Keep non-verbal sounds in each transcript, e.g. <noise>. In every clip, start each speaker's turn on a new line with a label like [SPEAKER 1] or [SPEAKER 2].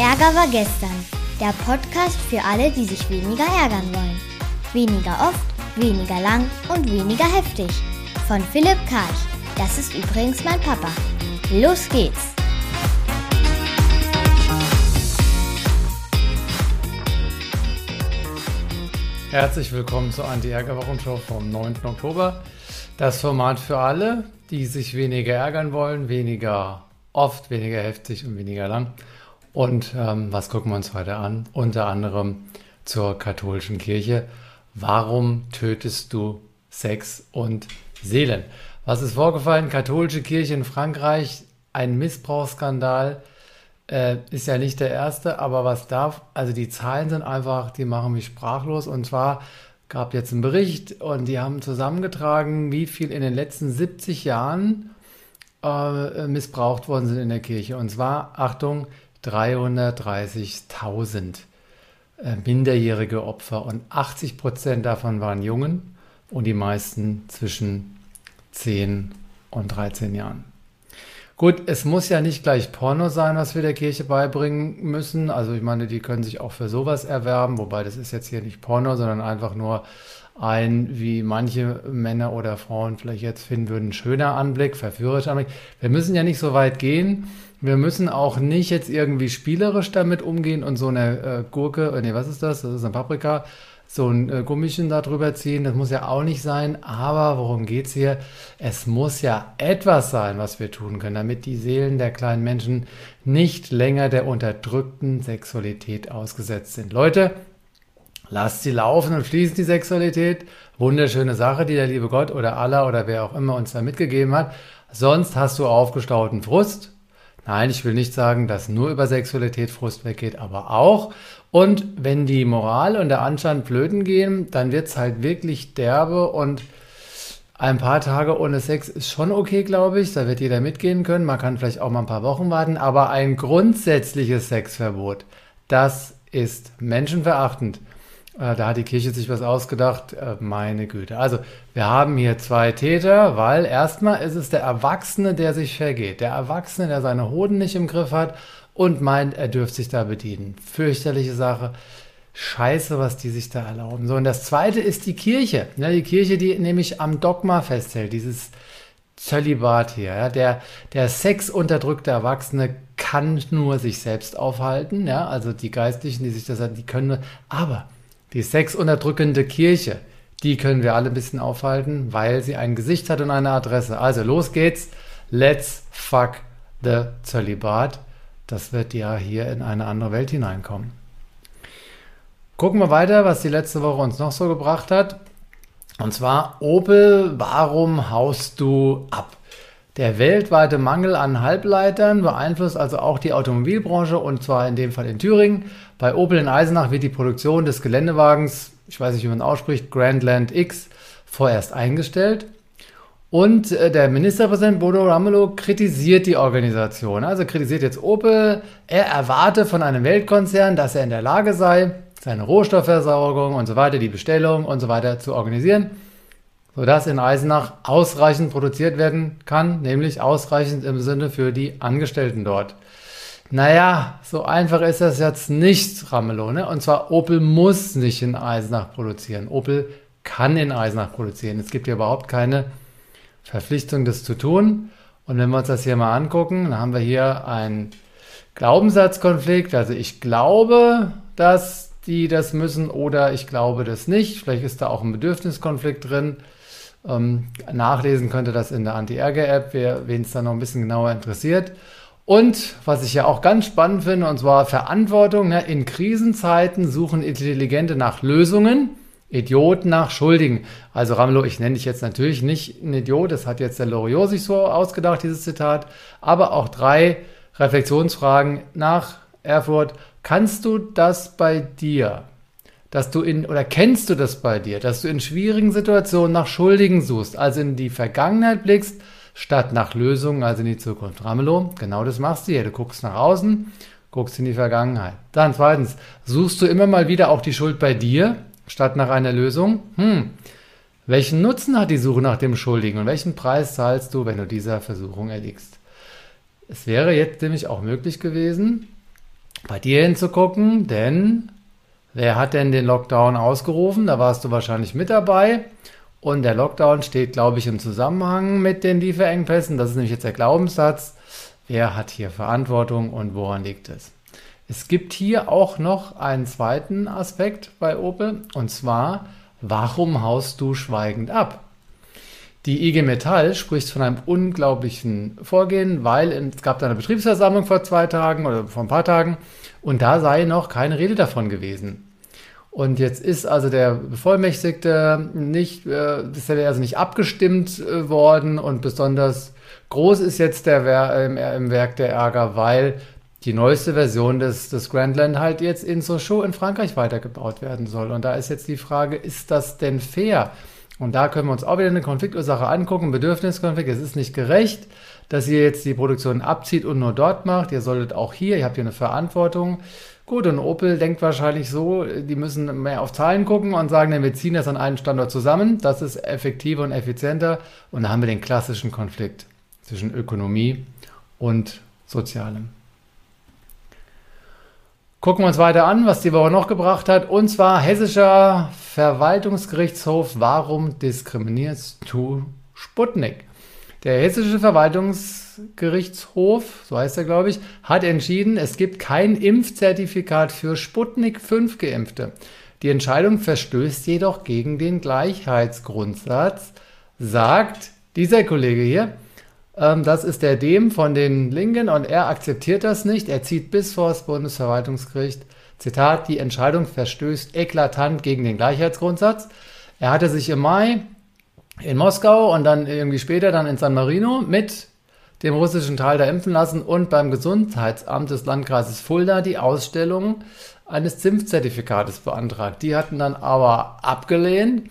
[SPEAKER 1] Ärger war gestern. Der Podcast für alle, die sich weniger ärgern wollen. Weniger oft, weniger lang und weniger heftig. Von Philipp Karch. Das ist übrigens mein Papa. Los geht's!
[SPEAKER 2] Herzlich willkommen zur Anti-Ärger-Wochenshow vom 9. Oktober. Das Format für alle, die sich weniger ärgern wollen, weniger oft, weniger heftig und weniger lang. Und ähm, was gucken wir uns heute an? Unter anderem zur katholischen Kirche. Warum tötest du Sex und Seelen? Was ist vorgefallen? Katholische Kirche in Frankreich, ein Missbrauchsskandal. Äh, ist ja nicht der erste, aber was darf, also die Zahlen sind einfach, die machen mich sprachlos. Und zwar gab jetzt einen Bericht und die haben zusammengetragen, wie viel in den letzten 70 Jahren äh, missbraucht worden sind in der Kirche. Und zwar, Achtung, 330.000 äh, minderjährige Opfer und 80 Prozent davon waren Jungen und die meisten zwischen 10 und 13 Jahren. Gut, es muss ja nicht gleich Porno sein, was wir der Kirche beibringen müssen. Also ich meine, die können sich auch für sowas erwerben, wobei das ist jetzt hier nicht Porno, sondern einfach nur ein, wie manche Männer oder Frauen vielleicht jetzt finden würden, schöner Anblick, verführerischer Anblick. Wir müssen ja nicht so weit gehen. Wir müssen auch nicht jetzt irgendwie spielerisch damit umgehen und so eine äh, Gurke, äh, nee, was ist das? Das ist eine Paprika, so ein äh, Gummischen da drüber ziehen. Das muss ja auch nicht sein. Aber worum geht's hier? Es muss ja etwas sein, was wir tun können, damit die Seelen der kleinen Menschen nicht länger der unterdrückten Sexualität ausgesetzt sind. Leute, lasst sie laufen und schließt die Sexualität. Wunderschöne Sache, die der liebe Gott oder Allah oder wer auch immer uns da mitgegeben hat. Sonst hast du aufgestauten Frust Nein, ich will nicht sagen, dass nur über Sexualität Frust weggeht, aber auch. Und wenn die Moral und der Anstand flöten gehen, dann wird es halt wirklich derbe und ein paar Tage ohne Sex ist schon okay, glaube ich. Da wird jeder mitgehen können. Man kann vielleicht auch mal ein paar Wochen warten. Aber ein grundsätzliches Sexverbot, das ist menschenverachtend. Äh, da hat die Kirche sich was ausgedacht. Äh, meine Güte. Also, wir haben hier zwei Täter, weil erstmal ist es der Erwachsene, der sich vergeht. Der Erwachsene, der seine Hoden nicht im Griff hat und meint, er dürfte sich da bedienen. Fürchterliche Sache. Scheiße, was die sich da erlauben. So, und das zweite ist die Kirche. Ja, die Kirche, die nämlich am Dogma festhält, dieses Zölibat hier. Ja, der, der sexunterdrückte Erwachsene kann nur sich selbst aufhalten. Ja, also die Geistlichen, die sich das, die können nur, aber die sexunterdrückende Kirche, die können wir alle ein bisschen aufhalten, weil sie ein Gesicht hat und eine Adresse. Also los geht's. Let's fuck the Zölibat. Das wird ja hier in eine andere Welt hineinkommen. Gucken wir weiter, was die letzte Woche uns noch so gebracht hat. Und zwar Opel, warum haust du ab? Der weltweite Mangel an Halbleitern beeinflusst also auch die Automobilbranche und zwar in dem Fall in Thüringen. Bei Opel in Eisenach wird die Produktion des Geländewagens, ich weiß nicht, wie man ausspricht, Grandland X, vorerst eingestellt. Und äh, der Ministerpräsident Bodo Ramelow kritisiert die Organisation. Also kritisiert jetzt Opel. Er erwarte von einem Weltkonzern, dass er in der Lage sei, seine Rohstoffversorgung und so weiter, die Bestellung und so weiter zu organisieren sodass in Eisenach ausreichend produziert werden kann, nämlich ausreichend im Sinne für die Angestellten dort. Naja, so einfach ist das jetzt nicht, Ramelow. Ne? Und zwar Opel muss nicht in Eisenach produzieren. Opel kann in Eisenach produzieren. Es gibt ja überhaupt keine Verpflichtung, das zu tun. Und wenn wir uns das hier mal angucken, dann haben wir hier einen Glaubenssatzkonflikt. Also ich glaube, dass die das müssen oder ich glaube das nicht. Vielleicht ist da auch ein Bedürfniskonflikt drin. Ähm, nachlesen könnte das in der Anti-Ärger-App, wen es da noch ein bisschen genauer interessiert. Und was ich ja auch ganz spannend finde, und zwar Verantwortung. Ne? In Krisenzeiten suchen Intelligente nach Lösungen, Idioten nach Schuldigen. Also Ramelow, ich nenne dich jetzt natürlich nicht ein Idiot, das hat jetzt der Loriot sich so ausgedacht, dieses Zitat, aber auch drei Reflexionsfragen nach Erfurt. Kannst du das bei dir? Dass du in, oder kennst du das bei dir, dass du in schwierigen Situationen nach Schuldigen suchst, also in die Vergangenheit blickst, statt nach Lösungen, also in die Zukunft. Ramelow, genau das machst du hier. Du guckst nach außen, guckst in die Vergangenheit. Dann zweitens, suchst du immer mal wieder auch die Schuld bei dir, statt nach einer Lösung? Hm, welchen Nutzen hat die Suche nach dem Schuldigen und welchen Preis zahlst du, wenn du dieser Versuchung erliegst? Es wäre jetzt nämlich auch möglich gewesen, bei dir hinzugucken, denn wer hat denn den Lockdown ausgerufen? Da warst du wahrscheinlich mit dabei. Und der Lockdown steht, glaube ich, im Zusammenhang mit den Lieferengpässen. Das ist nämlich jetzt der Glaubenssatz. Wer hat hier Verantwortung und woran liegt es? Es gibt hier auch noch einen zweiten Aspekt bei Opel und zwar, warum haust du schweigend ab? Die IG Metall spricht von einem unglaublichen Vorgehen, weil es gab da eine Betriebsversammlung vor zwei Tagen oder vor ein paar Tagen und da sei noch keine Rede davon gewesen. Und jetzt ist also der Bevollmächtigte nicht, äh, ist er also nicht abgestimmt äh, worden und besonders groß ist jetzt der äh, im Werk der Ärger, weil die neueste Version des, des Grandland halt jetzt in Sochaux in Frankreich weitergebaut werden soll. Und da ist jetzt die Frage, ist das denn fair? Und da können wir uns auch wieder eine Konfliktursache angucken, Bedürfniskonflikt. Es ist nicht gerecht, dass ihr jetzt die Produktion abzieht und nur dort macht. Ihr solltet auch hier, ihr habt hier eine Verantwortung. Gut, und Opel denkt wahrscheinlich so, die müssen mehr auf Zahlen gucken und sagen, wir ziehen das an einen Standort zusammen. Das ist effektiver und effizienter. Und da haben wir den klassischen Konflikt zwischen Ökonomie und Sozialem. Gucken wir uns weiter an, was die Woche noch gebracht hat. Und zwar Hessischer Verwaltungsgerichtshof. Warum diskriminierst du Sputnik? Der Hessische Verwaltungsgerichtshof, so heißt er, glaube ich, hat entschieden, es gibt kein Impfzertifikat für Sputnik 5 Geimpfte. Die Entscheidung verstößt jedoch gegen den Gleichheitsgrundsatz, sagt dieser Kollege hier. Ähm, das ist der Dem von den Linken und er akzeptiert das nicht. Er zieht bis vor das Bundesverwaltungsgericht. Zitat, die Entscheidung verstößt eklatant gegen den Gleichheitsgrundsatz. Er hatte sich im Mai in Moskau und dann irgendwie später dann in San Marino mit dem russischen Teil da impfen lassen und beim Gesundheitsamt des Landkreises Fulda die Ausstellung eines Zimpfzertifikates beantragt. Die hatten dann aber abgelehnt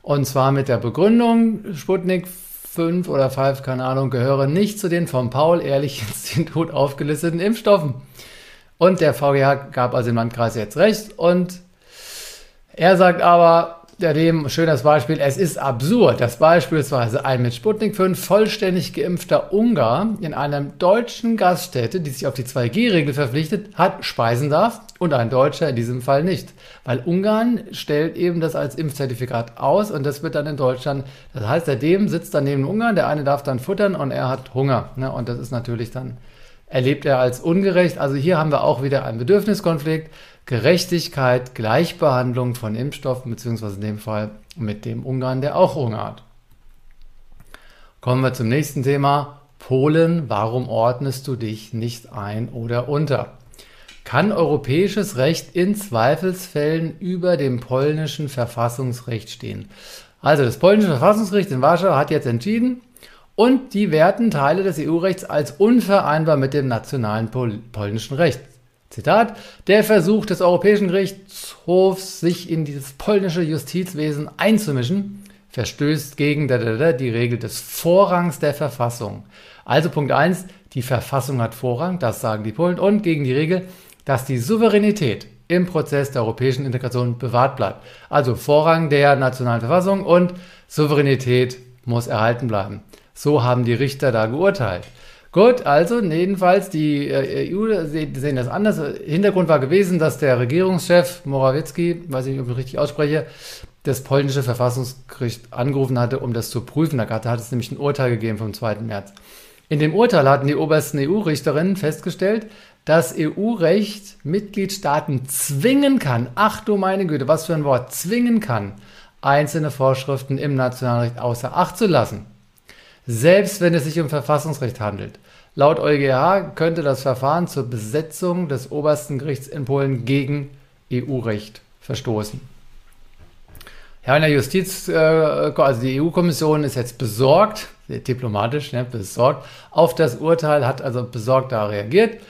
[SPEAKER 2] und zwar mit der Begründung, Sputnik 5 oder 5, keine Ahnung, gehören nicht zu den vom Paul-Ehrlich-Institut <laughs> aufgelisteten Impfstoffen. Und der VGH gab also dem Landkreis jetzt recht und er sagt aber, ja, dem schönes Beispiel. Es ist absurd, dass beispielsweise ein mit Sputnik 5 vollständig geimpfter Ungar in einer deutschen Gaststätte, die sich auf die 2G-Regel verpflichtet, hat, speisen darf und ein Deutscher in diesem Fall nicht. Weil Ungarn stellt eben das als Impfzertifikat aus und das wird dann in Deutschland, das heißt, der dem sitzt dann neben Ungarn, der eine darf dann futtern und er hat Hunger. Ne? Und das ist natürlich dann erlebt er als ungerecht. Also hier haben wir auch wieder einen Bedürfniskonflikt. Gerechtigkeit, Gleichbehandlung von Impfstoffen, beziehungsweise in dem Fall mit dem Ungarn, der auch Hunger hat. Kommen wir zum nächsten Thema. Polen, warum ordnest du dich nicht ein oder unter? Kann europäisches Recht in Zweifelsfällen über dem polnischen Verfassungsrecht stehen? Also das polnische Verfassungsgericht in Warschau hat jetzt entschieden und die werten Teile des EU-Rechts als unvereinbar mit dem nationalen pol polnischen Recht. Zitat, der Versuch des Europäischen Gerichtshofs, sich in dieses polnische Justizwesen einzumischen, verstößt gegen die Regel des Vorrangs der Verfassung. Also Punkt 1, die Verfassung hat Vorrang, das sagen die Polen, und gegen die Regel, dass die Souveränität im Prozess der europäischen Integration bewahrt bleibt. Also Vorrang der nationalen Verfassung und Souveränität muss erhalten bleiben. So haben die Richter da geurteilt. Gut, also jedenfalls, die äh, EU sehen das anders. Hintergrund war gewesen, dass der Regierungschef Morawiecki, weiß ich nicht, ob ich richtig ausspreche, das polnische Verfassungsgericht angerufen hatte, um das zu prüfen. Da hat es nämlich ein Urteil gegeben vom 2. März. In dem Urteil hatten die obersten EU-Richterinnen festgestellt, dass EU-Recht Mitgliedstaaten zwingen kann, ach du meine Güte, was für ein Wort, zwingen kann, einzelne Vorschriften im Nationalrecht außer Acht zu lassen selbst wenn es sich um Verfassungsrecht handelt. Laut EuGH könnte das Verfahren zur Besetzung des obersten Gerichts in Polen gegen EU-Recht verstoßen. Ja, in der Justiz, äh, also die EU-Kommission ist jetzt besorgt, diplomatisch, ne, besorgt, auf das Urteil, hat also besorgt da reagiert.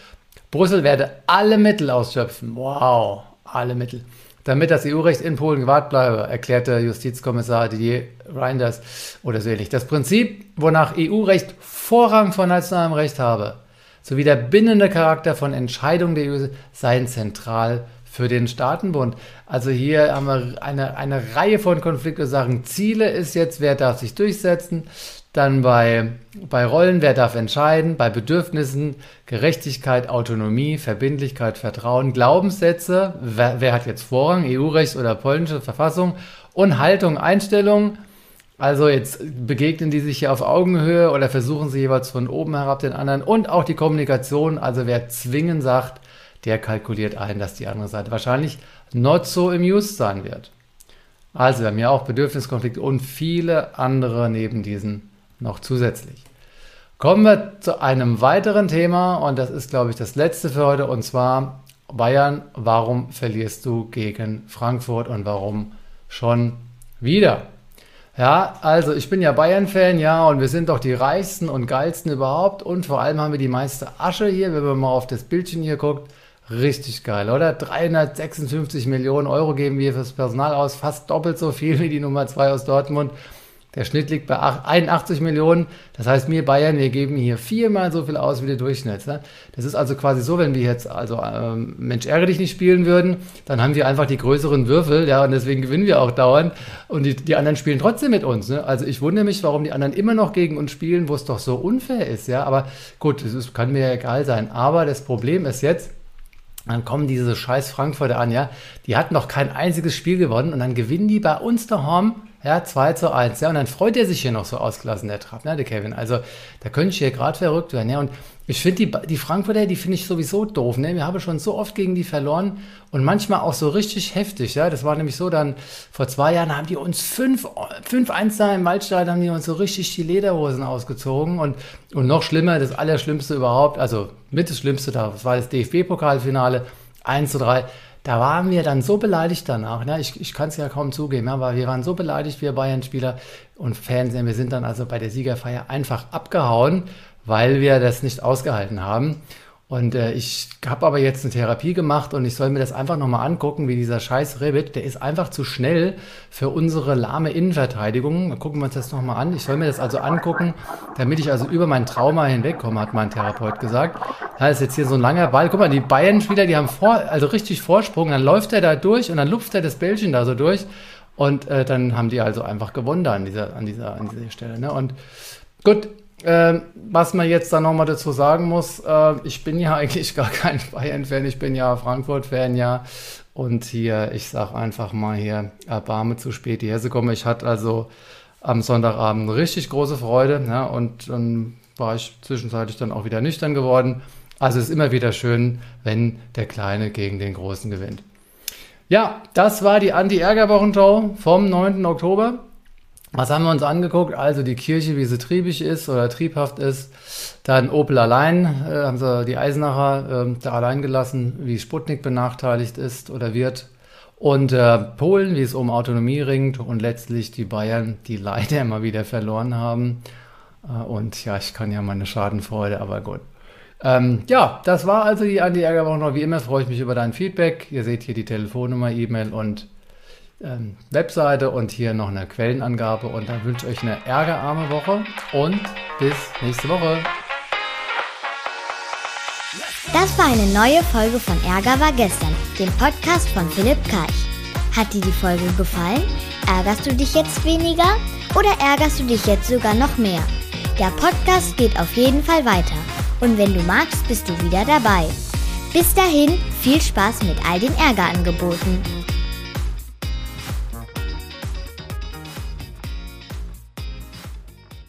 [SPEAKER 2] Brüssel werde alle Mittel ausschöpfen. Wow, alle Mittel damit das EU-Recht in Polen gewahrt bleibe, erklärte Justizkommissar Didier Reinders oder so ähnlich. Das Prinzip, wonach EU-Recht Vorrang vor nationalem Recht habe, sowie der bindende Charakter von Entscheidungen der EU seien zentral für den Staatenbund. Also hier haben wir eine, eine Reihe von Konfliktursachen. Ziele ist jetzt, wer darf sich durchsetzen, dann bei, bei Rollen, wer darf entscheiden, bei Bedürfnissen, Gerechtigkeit, Autonomie, Verbindlichkeit, Vertrauen, Glaubenssätze, wer, wer hat jetzt Vorrang, EU-Recht oder polnische Verfassung und Haltung, Einstellung. Also jetzt begegnen die sich hier auf Augenhöhe oder versuchen sie jeweils von oben herab den anderen und auch die Kommunikation. Also wer zwingen sagt, der kalkuliert ein, dass die andere Seite wahrscheinlich not so amused sein wird. Also wir haben ja auch Bedürfniskonflikte und viele andere neben diesen noch zusätzlich. Kommen wir zu einem weiteren Thema und das ist, glaube ich, das letzte für heute und zwar Bayern, warum verlierst du gegen Frankfurt und warum schon wieder? Ja, also ich bin ja Bayern-Fan, ja, und wir sind doch die reichsten und geilsten überhaupt und vor allem haben wir die meiste Asche hier, wenn man mal auf das Bildchen hier guckt. Richtig geil, oder? 356 Millionen Euro geben wir fürs Personal aus, fast doppelt so viel wie die Nummer 2 aus Dortmund. Der Schnitt liegt bei 81 Millionen. Das heißt, wir Bayern, wir geben hier viermal so viel aus wie der Durchschnitt. Ne? Das ist also quasi so, wenn wir jetzt also ähm, Mensch ärgere dich nicht spielen würden, dann haben wir einfach die größeren Würfel, ja, und deswegen gewinnen wir auch dauernd. Und die, die anderen spielen trotzdem mit uns. Ne? Also ich wundere mich, warum die anderen immer noch gegen uns spielen, wo es doch so unfair ist, ja. Aber gut, ist, kann mir ja egal sein. Aber das Problem ist jetzt, dann kommen diese scheiß Frankfurter an, ja. Die hatten noch kein einziges Spiel gewonnen und dann gewinnen die bei uns daheim ja, 2 zu 1. Ja, und dann freut er sich hier noch so ausgelassen, der Trapp, ne, der Kevin. Also, da könnte ich hier gerade verrückt werden. Ja, und ich finde die, die Frankfurter, die finde ich sowieso doof. Ne? Wir haben schon so oft gegen die verloren und manchmal auch so richtig heftig. Ja, das war nämlich so, dann vor zwei Jahren haben die uns 5 1 da im Waldstadion, haben die uns so richtig die Lederhosen ausgezogen und, und noch schlimmer, das Allerschlimmste überhaupt, also mit das Schlimmste, das war das DFB-Pokalfinale, 1 zu 3 da waren wir dann so beleidigt danach. Ne? Ich, ich kann es ja kaum zugeben, aber wir waren so beleidigt, wir Bayern-Spieler und Fans. Wir sind dann also bei der Siegerfeier einfach abgehauen, weil wir das nicht ausgehalten haben. Und äh, ich habe aber jetzt eine Therapie gemacht und ich soll mir das einfach nochmal angucken, wie dieser scheiß Ribbit, der ist einfach zu schnell für unsere lahme Innenverteidigung. Gucken wir uns das nochmal an. Ich soll mir das also angucken, damit ich also über mein Trauma hinwegkomme, hat mein Therapeut gesagt. Da ist jetzt hier so ein langer Ball. Guck mal, die Bayern-Spieler, die haben vor, also richtig Vorsprung. Dann läuft er da durch und dann lupft er das Bällchen da so durch. Und äh, dann haben die also einfach gewonnen da an dieser, an dieser, an dieser Stelle. Ne? Und gut, äh, was man jetzt da nochmal dazu sagen muss, äh, ich bin ja <laughs> eigentlich gar kein Bayern-Fan, ich bin ja Frankfurt-Fan, ja. Und hier, ich sag einfach mal hier, Erbarme zu spät hierher zu kommen. Ich hatte also am Sonntagabend richtig große Freude, ja, und dann war ich zwischenzeitlich dann auch wieder nüchtern geworden. Also es ist immer wieder schön, wenn der Kleine gegen den Großen gewinnt. Ja, das war die Anti-Ärger-Wochenschau vom 9. Oktober. Was haben wir uns angeguckt? Also die Kirche, wie sie triebig ist oder triebhaft ist. Dann Opel allein, äh, haben sie die Eisenacher äh, da allein gelassen, wie Sputnik benachteiligt ist oder wird. Und äh, Polen, wie es um Autonomie ringt. Und letztlich die Bayern, die leider immer wieder verloren haben. Äh, und ja, ich kann ja meine Schadenfreude, aber gut. Ähm, ja, das war also die Anti-Ärger-Woche. Wie immer freue ich mich über dein Feedback. Ihr seht hier die Telefonnummer, E-Mail und ähm, Webseite und hier noch eine Quellenangabe. Und dann wünsche ich euch eine ärgerarme Woche und bis nächste Woche.
[SPEAKER 1] Das war eine neue Folge von Ärger war gestern, dem Podcast von Philipp Karch. Hat dir die Folge gefallen? Ärgerst du dich jetzt weniger oder ärgerst du dich jetzt sogar noch mehr? Der Podcast geht auf jeden Fall weiter. Und wenn du magst, bist du wieder dabei. Bis dahin, viel Spaß mit all den Ärgerangeboten.